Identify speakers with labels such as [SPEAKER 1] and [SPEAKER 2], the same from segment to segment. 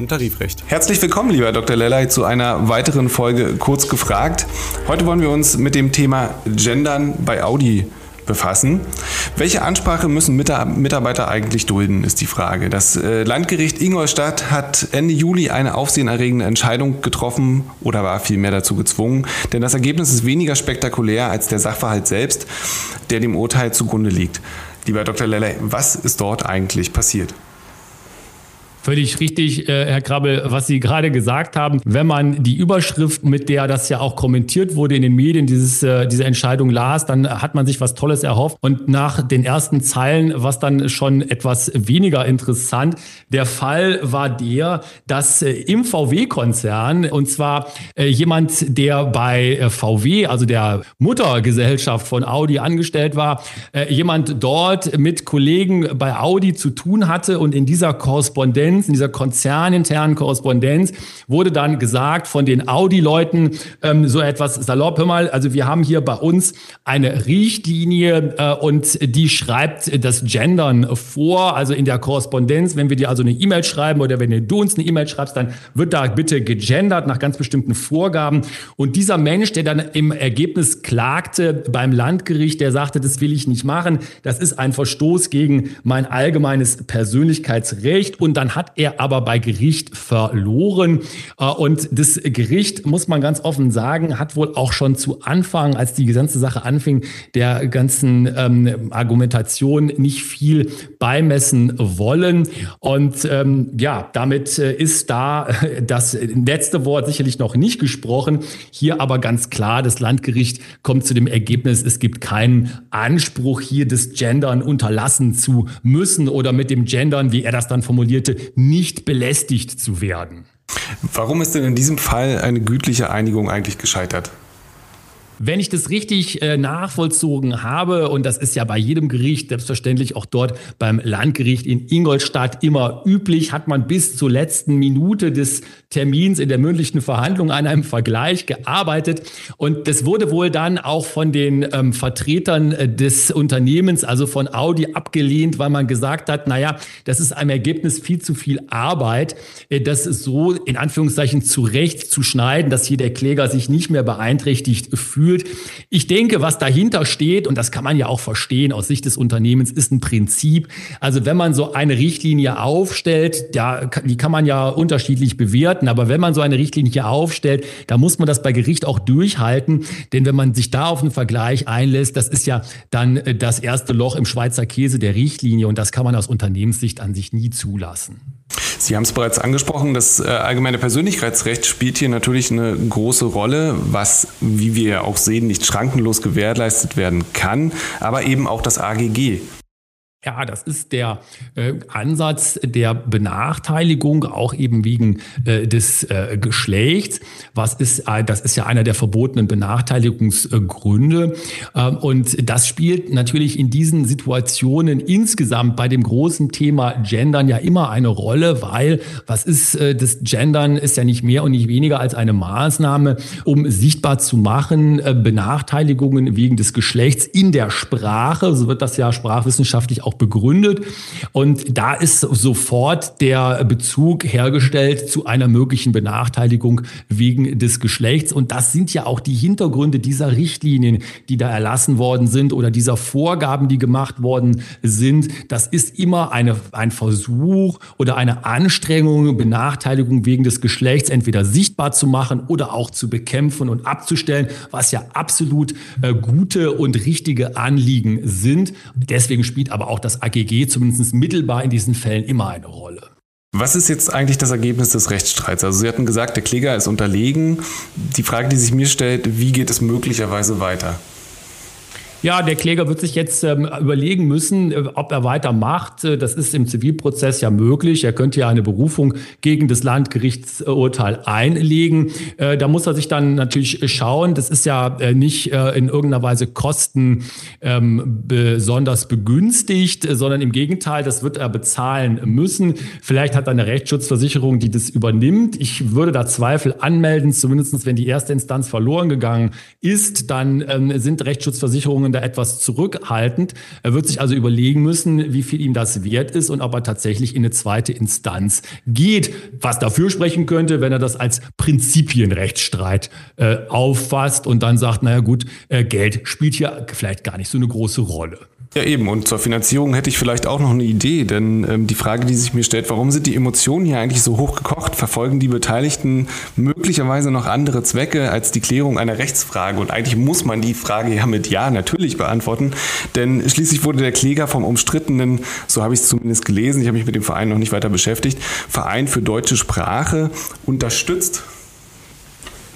[SPEAKER 1] und Tarifrecht. Herzlich willkommen, lieber Dr. Lellay, zu einer weiteren Folge Kurz gefragt. Heute wollen wir uns mit dem Thema Gendern bei Audi befassen. Welche Ansprache müssen Mitarbeiter eigentlich dulden, ist die Frage. Das äh, Landgericht Ingolstadt hat Ende Juli eine aufsehenerregende Entscheidung getroffen oder war vielmehr dazu gezwungen, denn das Ergebnis ist weniger spektakulär als der Sachverhalt selbst, der dem Urteil zugrunde liegt. Lieber Dr. Lelley, was ist dort eigentlich passiert?
[SPEAKER 2] Völlig richtig, äh, Herr Krabbel, was Sie gerade gesagt haben. Wenn man die Überschrift, mit der das ja auch kommentiert wurde in den Medien, dieses, äh, diese Entscheidung las, dann hat man sich was Tolles erhofft. Und nach den ersten Zeilen war es dann schon etwas weniger interessant. Der Fall war der, dass äh, im VW-Konzern, und zwar äh, jemand, der bei äh, VW, also der Muttergesellschaft von Audi angestellt war, äh, jemand dort mit Kollegen bei Audi zu tun hatte und in dieser Korrespondenz Korrespondenz, in dieser konzerninternen Korrespondenz wurde dann gesagt von den Audi-Leuten ähm, so etwas salopp, hör mal, also wir haben hier bei uns eine Richtlinie äh, und die schreibt das Gendern vor, also in der Korrespondenz, wenn wir dir also eine E-Mail schreiben oder wenn du uns eine E-Mail schreibst, dann wird da bitte gegendert nach ganz bestimmten Vorgaben. Und dieser Mensch, der dann im Ergebnis klagte beim Landgericht, der sagte, das will ich nicht machen, das ist ein Verstoß gegen mein allgemeines Persönlichkeitsrecht. Und dann hat hat er aber bei Gericht verloren. Äh, und das Gericht, muss man ganz offen sagen, hat wohl auch schon zu Anfang, als die ganze Sache anfing, der ganzen ähm, Argumentation nicht viel beimessen wollen. Und ähm, ja, damit äh, ist da das letzte Wort sicherlich noch nicht gesprochen. Hier aber ganz klar, das Landgericht kommt zu dem Ergebnis, es gibt keinen Anspruch, hier das Gendern unterlassen zu müssen oder mit dem Gendern, wie er das dann formulierte, nicht belästigt zu werden.
[SPEAKER 1] Warum ist denn in diesem Fall eine gütliche Einigung eigentlich gescheitert?
[SPEAKER 2] Wenn ich das richtig äh, nachvollzogen habe, und das ist ja bei jedem Gericht, selbstverständlich auch dort beim Landgericht in Ingolstadt immer üblich, hat man bis zur letzten Minute des Termins in der mündlichen Verhandlung an einem Vergleich gearbeitet. Und das wurde wohl dann auch von den ähm, Vertretern äh, des Unternehmens, also von Audi, abgelehnt, weil man gesagt hat, naja, das ist einem Ergebnis viel zu viel Arbeit, äh, das so in Anführungszeichen zurecht zu schneiden, dass hier der Kläger sich nicht mehr beeinträchtigt fühlt fühlt. Ich denke, was dahinter steht, und das kann man ja auch verstehen aus Sicht des Unternehmens, ist ein Prinzip. Also wenn man so eine Richtlinie aufstellt, da, die kann man ja unterschiedlich bewerten, aber wenn man so eine Richtlinie aufstellt, da muss man das bei Gericht auch durchhalten. Denn wenn man sich da auf einen Vergleich einlässt, das ist ja dann äh, das erste Loch im Schweizer Käse der Richtlinie und das kann man aus Unternehmenssicht an sich nie zulassen.
[SPEAKER 1] Sie haben es bereits angesprochen, das äh, allgemeine Persönlichkeitsrecht spielt hier natürlich eine große Rolle, was, wie wir auch sehen, nicht schrankenlos gewährleistet werden kann, aber eben auch das AGG.
[SPEAKER 2] Ja, das ist der äh, Ansatz der Benachteiligung, auch eben wegen äh, des äh, Geschlechts. Was ist, äh, das ist ja einer der verbotenen Benachteiligungsgründe. Ähm, und das spielt natürlich in diesen Situationen insgesamt bei dem großen Thema Gendern ja immer eine Rolle, weil was ist äh, das Gendern ist ja nicht mehr und nicht weniger als eine Maßnahme, um sichtbar zu machen, äh, Benachteiligungen wegen des Geschlechts in der Sprache, so wird das ja sprachwissenschaftlich auch begründet. Und da ist sofort der Bezug hergestellt zu einer möglichen Benachteiligung wegen des Geschlechts. Und das sind ja auch die Hintergründe dieser Richtlinien, die da erlassen worden sind oder dieser Vorgaben, die gemacht worden sind. Das ist immer eine, ein Versuch oder eine Anstrengung, Benachteiligung wegen des Geschlechts entweder sichtbar zu machen oder auch zu bekämpfen und abzustellen, was ja absolut äh, gute und richtige Anliegen sind. Deswegen spielt aber auch auch das AGG zumindest mittelbar in diesen Fällen immer eine Rolle.
[SPEAKER 1] Was ist jetzt eigentlich das Ergebnis des Rechtsstreits? Also Sie hatten gesagt, der Kläger ist unterlegen. Die Frage, die sich mir stellt, wie geht es möglicherweise weiter?
[SPEAKER 2] Ja, der Kläger wird sich jetzt ähm, überlegen müssen, äh, ob er weitermacht. Äh, das ist im Zivilprozess ja möglich. Er könnte ja eine Berufung gegen das Landgerichtsurteil einlegen. Äh, da muss er sich dann natürlich schauen. Das ist ja äh, nicht äh, in irgendeiner Weise Kosten ähm, besonders begünstigt, sondern im Gegenteil, das wird er bezahlen müssen. Vielleicht hat er eine Rechtsschutzversicherung, die das übernimmt. Ich würde da Zweifel anmelden, zumindest wenn die erste Instanz verloren gegangen ist, dann ähm, sind Rechtsschutzversicherungen Verhandlungen da etwas zurückhaltend. Er wird sich also überlegen müssen, wie viel ihm das wert ist und ob er tatsächlich in eine zweite Instanz geht. Was dafür sprechen könnte, wenn er das als Prinzipienrechtsstreit äh, auffasst und dann sagt, naja gut, äh, Geld spielt hier vielleicht gar nicht so eine große Rolle.
[SPEAKER 1] Ja, eben. Und zur Finanzierung hätte ich vielleicht auch noch eine Idee, denn ähm, die Frage, die sich mir stellt, warum sind die Emotionen hier eigentlich so hoch gekocht? Verfolgen die Beteiligten möglicherweise noch andere Zwecke als die Klärung einer Rechtsfrage? Und eigentlich muss man die Frage ja mit Ja natürlich beantworten, denn schließlich wurde der Kläger vom umstrittenen, so habe ich es zumindest gelesen, ich habe mich mit dem Verein noch nicht weiter beschäftigt, Verein für deutsche Sprache unterstützt.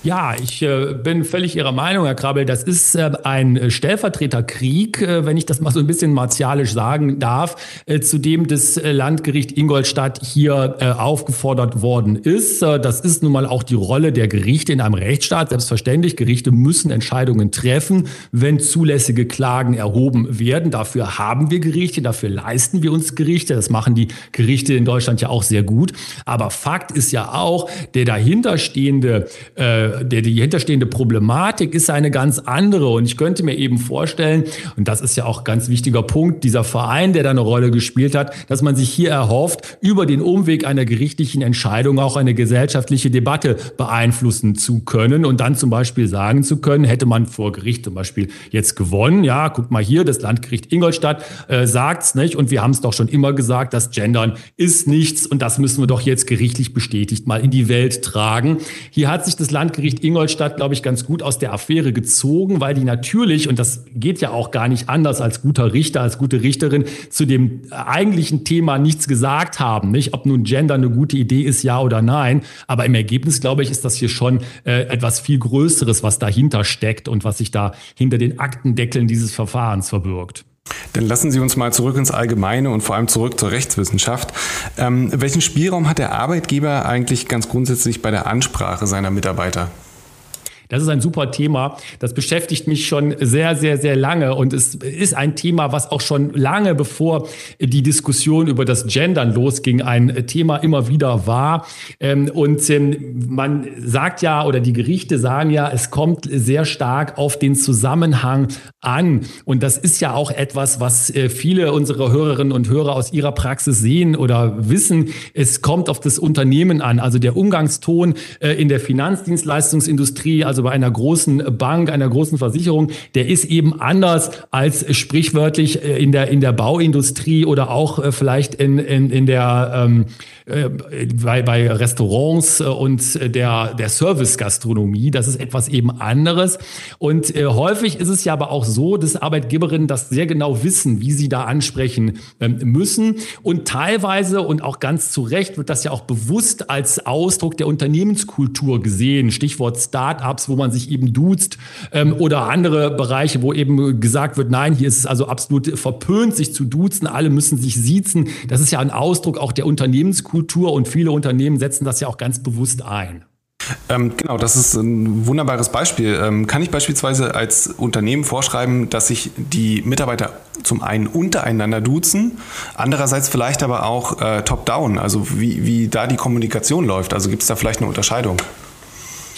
[SPEAKER 2] Ja, ich äh, bin völlig Ihrer Meinung, Herr Krabbel. Das ist äh, ein Stellvertreterkrieg, äh, wenn ich das mal so ein bisschen martialisch sagen darf, äh, zu dem das äh, Landgericht Ingolstadt hier äh, aufgefordert worden ist. das ist nun mal auch die Rolle der Gerichte in einem Rechtsstaat. Selbstverständlich, Gerichte müssen Entscheidungen treffen, wenn zulässige Klagen erhoben werden. Dafür haben wir Gerichte, dafür leisten wir uns Gerichte. Das machen die Gerichte in Deutschland ja auch sehr gut. Aber Fakt ist ja auch, der dahinterstehende äh, der, die hinterstehende Problematik ist eine ganz andere. Und ich könnte mir eben vorstellen, und das ist ja auch ganz wichtiger Punkt, dieser Verein, der da eine Rolle gespielt hat, dass man sich hier erhofft, über den Umweg einer gerichtlichen Entscheidung auch eine gesellschaftliche Debatte beeinflussen zu können und dann zum Beispiel sagen zu können, hätte man vor Gericht zum Beispiel jetzt gewonnen, ja, guck mal hier, das Landgericht Ingolstadt äh, sagt's, nicht? Und wir haben es doch schon immer gesagt, das Gendern ist nichts und das müssen wir doch jetzt gerichtlich bestätigt mal in die Welt tragen. Hier hat sich das Landgericht Landgericht Ingolstadt, glaube ich, ganz gut aus der Affäre gezogen, weil die natürlich, und das geht ja auch gar nicht anders als guter Richter, als gute Richterin, zu dem eigentlichen Thema nichts gesagt haben. Nicht, ob nun Gender eine gute Idee ist, ja oder nein. Aber im Ergebnis, glaube ich, ist das hier schon äh, etwas viel Größeres, was dahinter steckt und was sich da hinter den Aktendeckeln dieses Verfahrens verbirgt.
[SPEAKER 1] Dann lassen Sie uns mal zurück ins Allgemeine und vor allem zurück zur Rechtswissenschaft. Ähm, welchen Spielraum hat der Arbeitgeber eigentlich ganz grundsätzlich bei der Ansprache seiner Mitarbeiter?
[SPEAKER 2] Das ist ein super Thema. Das beschäftigt mich schon sehr, sehr, sehr lange. Und es ist ein Thema, was auch schon lange bevor die Diskussion über das Gendern losging, ein Thema immer wieder war. Ähm, und ähm, man sagt ja, oder die Gerichte sagen ja, es kommt sehr stark auf den Zusammenhang an. Und das ist ja auch etwas, was äh, viele unserer Hörerinnen und Hörer aus ihrer Praxis sehen oder wissen. Es kommt auf das Unternehmen an. Also der Umgangston äh, in der Finanzdienstleistungsindustrie, also also bei einer großen Bank, einer großen Versicherung, der ist eben anders als sprichwörtlich äh, in der, in der Bauindustrie oder auch äh, vielleicht in, in, in der ähm, äh, bei, bei Restaurants und der, der Service-Gastronomie. Das ist etwas eben anderes. Und äh, häufig ist es ja aber auch so, dass Arbeitgeberinnen das sehr genau wissen, wie sie da ansprechen ähm, müssen. Und teilweise und auch ganz zu Recht wird das ja auch bewusst als Ausdruck der Unternehmenskultur gesehen. Stichwort Start-ups, wo man sich eben duzt ähm, oder andere Bereiche, wo eben gesagt wird, nein, hier ist es also absolut verpönt, sich zu duzen, alle müssen sich siezen. Das ist ja ein Ausdruck auch der Unternehmenskultur und viele Unternehmen setzen das ja auch ganz bewusst ein.
[SPEAKER 1] Ähm, genau, das ist ein wunderbares Beispiel. Ähm, kann ich beispielsweise als Unternehmen vorschreiben, dass sich die Mitarbeiter zum einen untereinander duzen, andererseits vielleicht aber auch äh, top-down, also wie, wie da die Kommunikation läuft? Also gibt es da vielleicht eine Unterscheidung?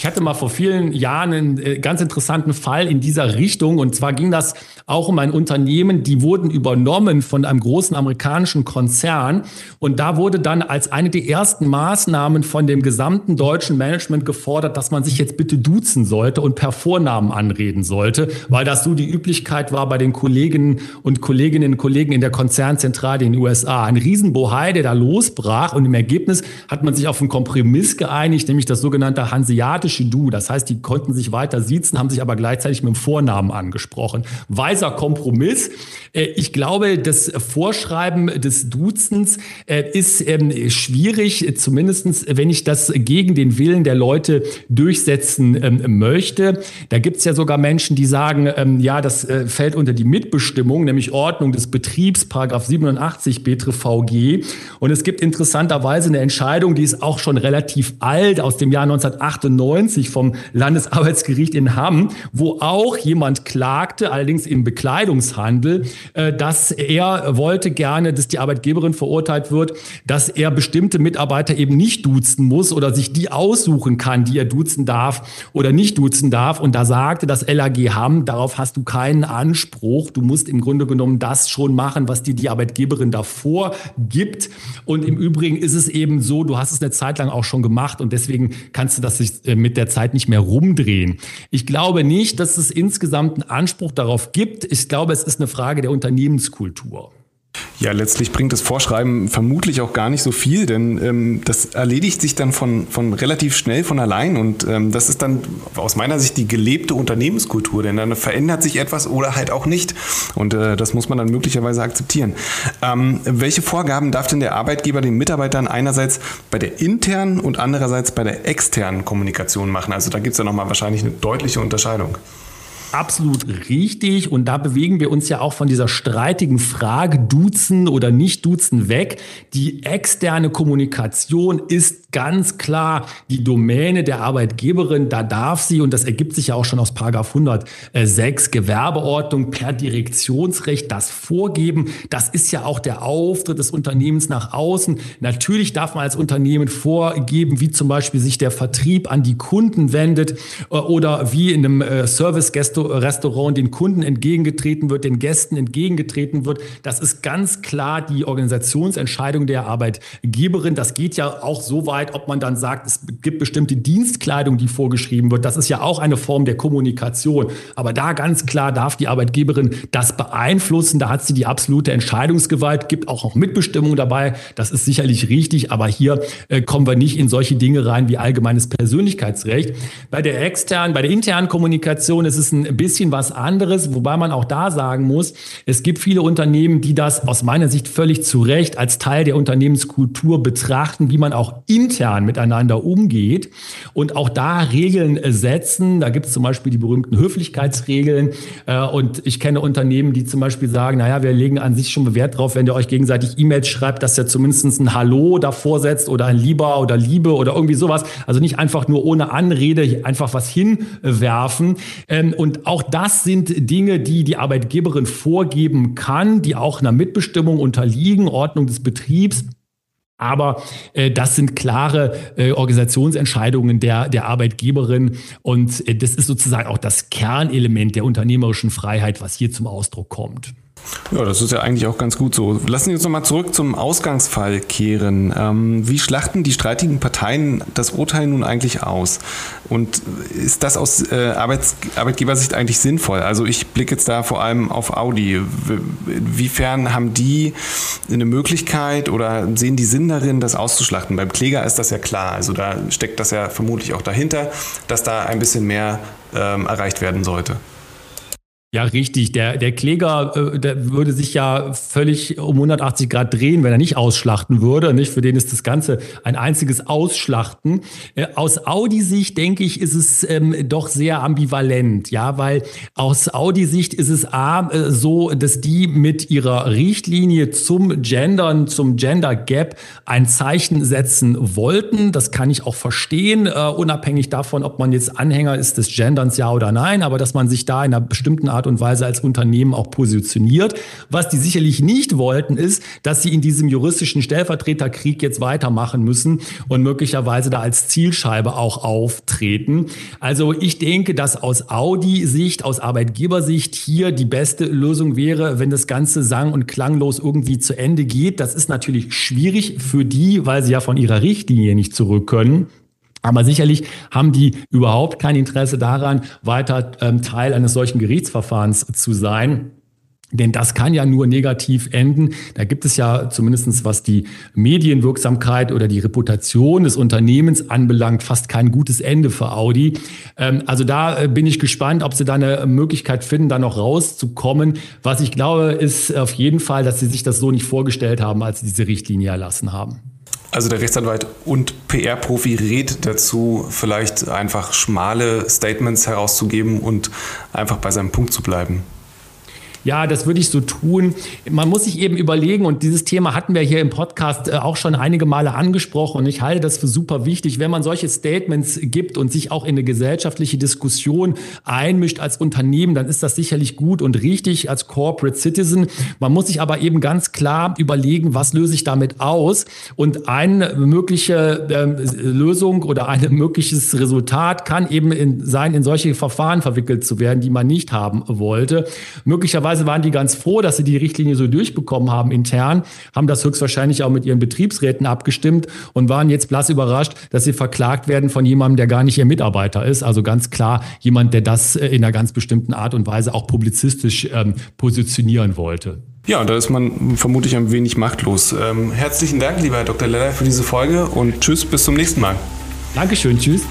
[SPEAKER 2] Ich hatte mal vor vielen Jahren einen äh, ganz interessanten Fall in dieser Richtung. Und zwar ging das auch um ein Unternehmen, die wurden übernommen von einem großen amerikanischen Konzern. Und da wurde dann als eine der ersten Maßnahmen von dem gesamten deutschen Management gefordert, dass man sich jetzt bitte duzen sollte und per Vornamen anreden sollte, weil das so die Üblichkeit war bei den Kolleginnen und Kolleginnen und Kollegen in der Konzernzentrale in den USA. Ein Riesenbohai, der da losbrach. Und im Ergebnis hat man sich auf einen Kompromiss geeinigt, nämlich das sogenannte hanseatische klassische Du. Das heißt, die konnten sich weiter siezen, haben sich aber gleichzeitig mit dem Vornamen angesprochen. Weiser Kompromiss. Äh, ich glaube, das Vorschreiben des Duzens äh, ist ähm, schwierig, zumindestens wenn ich das gegen den Willen der Leute durchsetzen ähm, möchte. Da gibt es ja sogar Menschen, die sagen, ähm, ja, das äh, fällt unter die Mitbestimmung, nämlich Ordnung des Betriebs, Paragraph 87 BTRVG. Und es gibt interessanterweise eine Entscheidung, die ist auch schon relativ alt, aus dem Jahr 1998 vom Landesarbeitsgericht in Hamm, wo auch jemand klagte, allerdings im Bekleidungshandel, äh, dass er wollte gerne, dass die Arbeitgeberin verurteilt wird, dass er bestimmte Mitarbeiter eben nicht duzen muss oder sich die aussuchen kann, die er duzen darf oder nicht duzen darf. Und da sagte das LAG Hamm, darauf hast du keinen Anspruch. Du musst im Grunde genommen das schon machen, was dir die Arbeitgeberin davor gibt. Und im Übrigen ist es eben so, du hast es eine Zeit lang auch schon gemacht und deswegen kannst du das äh, mit der Zeit nicht mehr rumdrehen. Ich glaube nicht, dass es insgesamt einen Anspruch darauf gibt. Ich glaube, es ist eine Frage der Unternehmenskultur.
[SPEAKER 1] Ja, letztlich bringt das Vorschreiben vermutlich auch gar nicht so viel, denn ähm, das erledigt sich dann von, von relativ schnell von allein und ähm, das ist dann aus meiner Sicht die gelebte Unternehmenskultur, denn dann verändert sich etwas oder halt auch nicht und äh, das muss man dann möglicherweise akzeptieren. Ähm, welche Vorgaben darf denn der Arbeitgeber den Mitarbeitern einerseits bei der internen und andererseits bei der externen Kommunikation machen? Also da gibt es ja nochmal wahrscheinlich eine deutliche Unterscheidung.
[SPEAKER 2] Absolut richtig. Und da bewegen wir uns ja auch von dieser streitigen Frage, duzen oder nicht duzen weg. Die externe Kommunikation ist ganz klar die Domäne der Arbeitgeberin. Da darf sie, und das ergibt sich ja auch schon aus Paragraph 106 Gewerbeordnung per Direktionsrecht, das vorgeben. Das ist ja auch der Auftritt des Unternehmens nach außen. Natürlich darf man als Unternehmen vorgeben, wie zum Beispiel sich der Vertrieb an die Kunden wendet äh, oder wie in einem äh, Service-Gäste Restaurant den Kunden entgegengetreten wird, den Gästen entgegengetreten wird. Das ist ganz klar die Organisationsentscheidung der Arbeitgeberin. Das geht ja auch so weit, ob man dann sagt, es gibt bestimmte Dienstkleidung, die vorgeschrieben wird. Das ist ja auch eine Form der Kommunikation. Aber da ganz klar darf die Arbeitgeberin das beeinflussen. Da hat sie die absolute Entscheidungsgewalt, gibt auch noch Mitbestimmung dabei. Das ist sicherlich richtig. Aber hier äh, kommen wir nicht in solche Dinge rein wie allgemeines Persönlichkeitsrecht. Bei der externen, bei der internen Kommunikation ist es ein ein bisschen was anderes, wobei man auch da sagen muss, es gibt viele Unternehmen, die das aus meiner Sicht völlig zu Recht als Teil der Unternehmenskultur betrachten, wie man auch intern miteinander umgeht und auch da Regeln setzen. Da gibt es zum Beispiel die berühmten Höflichkeitsregeln äh, und ich kenne Unternehmen, die zum Beispiel sagen, naja, wir legen an sich schon Wert drauf, wenn ihr euch gegenseitig E-Mails schreibt, dass ihr zumindest ein Hallo davor setzt oder ein Lieber oder Liebe oder irgendwie sowas. Also nicht einfach nur ohne Anrede einfach was hinwerfen. Ähm, und auch das sind Dinge, die die Arbeitgeberin vorgeben kann, die auch einer Mitbestimmung unterliegen, Ordnung des Betriebs. Aber äh, das sind klare äh, Organisationsentscheidungen der, der Arbeitgeberin. Und äh, das ist sozusagen auch das Kernelement der unternehmerischen Freiheit, was hier zum Ausdruck kommt.
[SPEAKER 1] Ja, das ist ja eigentlich auch ganz gut so. Lassen Sie uns nochmal zurück zum Ausgangsfall kehren. Ähm, wie schlachten die streitigen Parteien das Urteil nun eigentlich aus? Und ist das aus äh, Arbeits Arbeitgebersicht eigentlich sinnvoll? Also ich blicke jetzt da vor allem auf Audi. Inwiefern haben die eine Möglichkeit oder sehen die Sinn darin, das auszuschlachten? Beim Kläger ist das ja klar. Also da steckt das ja vermutlich auch dahinter, dass da ein bisschen mehr ähm, erreicht werden sollte.
[SPEAKER 2] Ja, richtig. Der, der Kläger äh, der würde sich ja völlig um 180 Grad drehen, wenn er nicht ausschlachten würde. Nicht? Für den ist das Ganze ein einziges Ausschlachten. Äh, aus Audi-Sicht, denke ich, ist es ähm, doch sehr ambivalent. Ja, weil aus Audi-Sicht ist es A, äh, so, dass die mit ihrer Richtlinie zum Gendern, zum Gender Gap ein Zeichen setzen wollten. Das kann ich auch verstehen, äh, unabhängig davon, ob man jetzt Anhänger ist des Genderns, ja oder nein. Aber dass man sich da in einer bestimmten Art Art und Weise als Unternehmen auch positioniert. Was die sicherlich nicht wollten, ist, dass sie in diesem juristischen Stellvertreterkrieg jetzt weitermachen müssen und möglicherweise da als Zielscheibe auch auftreten. Also ich denke, dass aus Audi-Sicht, aus Arbeitgebersicht hier die beste Lösung wäre, wenn das Ganze sang- und klanglos irgendwie zu Ende geht. Das ist natürlich schwierig für die, weil sie ja von ihrer Richtlinie nicht zurück können. Aber sicherlich haben die überhaupt kein Interesse daran, weiter ähm, Teil eines solchen Gerichtsverfahrens zu sein. Denn das kann ja nur negativ enden. Da gibt es ja zumindestens was die Medienwirksamkeit oder die Reputation des Unternehmens anbelangt, fast kein gutes Ende für Audi. Ähm, also da äh, bin ich gespannt, ob sie da eine Möglichkeit finden, da noch rauszukommen. Was ich glaube, ist auf jeden Fall, dass sie sich das so nicht vorgestellt haben, als sie diese Richtlinie erlassen haben.
[SPEAKER 1] Also der Rechtsanwalt und PR-Profi rät dazu, vielleicht einfach schmale Statements herauszugeben und einfach bei seinem Punkt zu bleiben.
[SPEAKER 2] Ja, das würde ich so tun. Man muss sich eben überlegen, und dieses Thema hatten wir hier im Podcast äh, auch schon einige Male angesprochen, und ich halte das für super wichtig, wenn man solche Statements gibt und sich auch in eine gesellschaftliche Diskussion einmischt als Unternehmen, dann ist das sicherlich gut und richtig als Corporate Citizen. Man muss sich aber eben ganz klar überlegen, was löse ich damit aus? Und eine mögliche äh, Lösung oder ein mögliches Resultat kann eben in, sein, in solche Verfahren verwickelt zu werden, die man nicht haben wollte. Möglicherweise Möglicherweise waren die ganz froh, dass sie die Richtlinie so durchbekommen haben intern, haben das höchstwahrscheinlich auch mit ihren Betriebsräten abgestimmt und waren jetzt blass überrascht, dass sie verklagt werden von jemandem, der gar nicht ihr Mitarbeiter ist. Also ganz klar jemand, der das äh, in einer ganz bestimmten Art und Weise auch publizistisch ähm, positionieren wollte.
[SPEAKER 1] Ja, da ist man vermutlich ein wenig machtlos. Ähm, herzlichen Dank, lieber Herr Dr. Leller, für diese Folge und tschüss, bis zum nächsten Mal.
[SPEAKER 2] Dankeschön, tschüss.